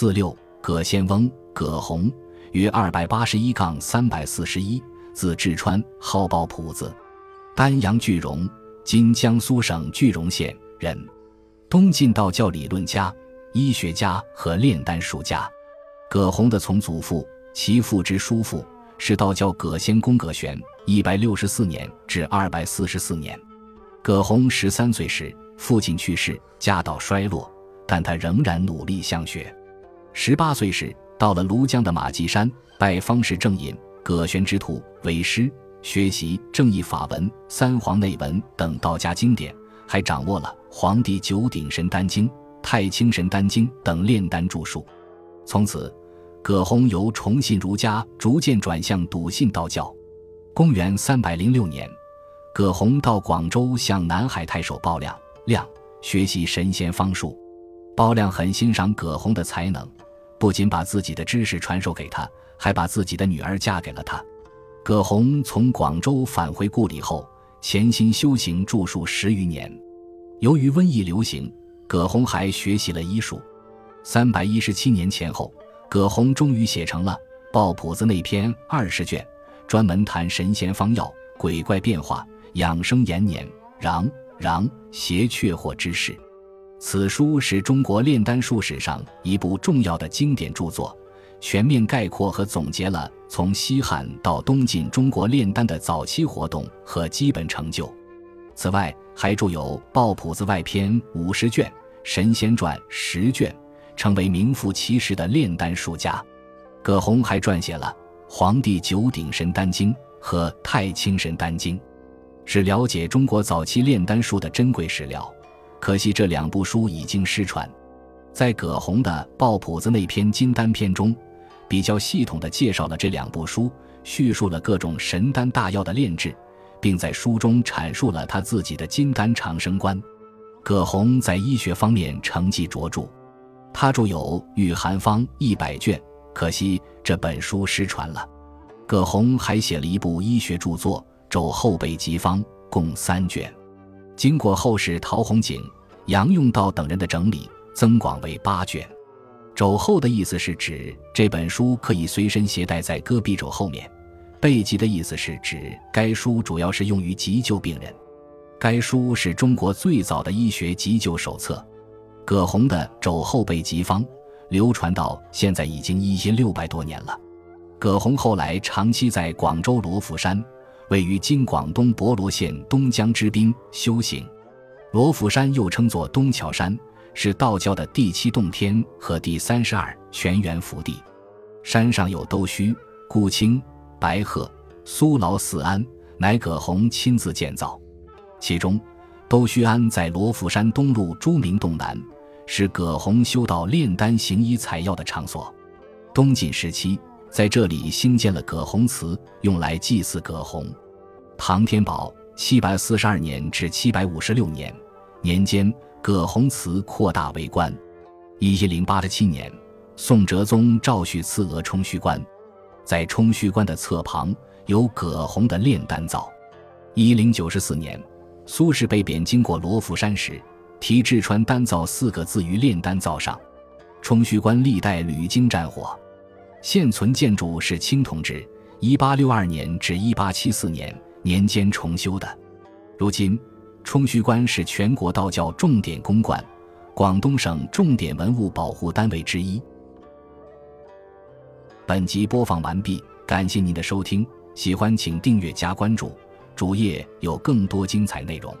四六葛仙翁葛洪，约二百八十一杠三百四十一，字志川，号抱朴子，丹阳句容（今江苏省句容县）人，东晋道教理论家、医学家和炼丹术家。葛洪的从祖父、其父之叔父是道教葛仙公葛玄（一百六十四年至二百四十四年）。葛洪十三岁时，父亲去世，家道衰落，但他仍然努力向学。十八岁时，到了庐江的马髻山，拜方士正隐、葛玄之徒为师，学习正义法文、三皇内文等道家经典，还掌握了《黄帝九鼎神丹经》《太清神丹经》等炼丹著述。从此，葛洪由崇信儒家逐渐转向笃信道教。公元三百零六年，葛洪到广州向南海太守鲍亮亮学习神仙方术。包亮很欣赏葛洪的才能，不仅把自己的知识传授给他，还把自己的女儿嫁给了他。葛洪从广州返回故里后，潜心修行著述十余年。由于瘟疫流行，葛洪还学习了医术。三百一十七年前后，葛洪终于写成了《抱朴子》那篇二十卷，专门谈神仙方药、鬼怪变化、养生延年、禳禳邪却祸之事。此书是中国炼丹术史上一部重要的经典著作，全面概括和总结了从西汉到东晋中国炼丹的早期活动和基本成就。此外，还著有《抱朴子外篇》五十卷，《神仙传》十卷，成为名副其实的炼丹术家。葛洪还撰写了《黄帝九鼎神丹经》和《太清神丹经》，是了解中国早期炼丹术的珍贵史料。可惜这两部书已经失传，在葛洪的《抱朴子》那篇金丹篇中，比较系统地介绍了这两部书，叙述了各种神丹大药的炼制，并在书中阐述了他自己的金丹长生观。葛洪在医学方面成绩卓著，他著有《御寒方》一百卷，可惜这本书失传了。葛洪还写了一部医学著作《肘后备急方》，共三卷。经过后世陶弘景、杨用道等人的整理，增广为八卷。肘后的意思是指这本书可以随身携带在胳臂肘后面。备急的意思是指该书主要是用于急救病人。该书是中国最早的医学急救手册。葛洪的《肘后备急方》流传到现在已经一千六百多年了。葛洪后来长期在广州罗浮山。位于今广东博罗县东江之滨修行，罗浮山又称作东桥山，是道教的第七洞天和第三十二玄元福地。山上有兜须、顾青、白鹤、苏劳四庵，乃葛洪亲自建造。其中，兜须庵在罗浮山东麓朱明洞南，是葛洪修道炼丹行医采药的场所。东晋时期。在这里兴建了葛洪祠，用来祭祀葛洪。唐天宝七百四十二年至七百五十六年年间，葛洪祠扩大为官。一千零八十七年，宋哲宗赵煦赐额冲虚观，在冲虚观的侧旁有葛洪的炼丹灶。一零九十四年，苏轼被贬经过罗浮山时，题“至川丹灶”四个字于炼丹灶上。冲虚观历代屡经战火。现存建筑是清同治（一八六二年至一八七四年）年间重修的。如今，冲虚观是全国道教重点公馆、广东省重点文物保护单位之一。本集播放完毕，感谢您的收听，喜欢请订阅加关注，主页有更多精彩内容。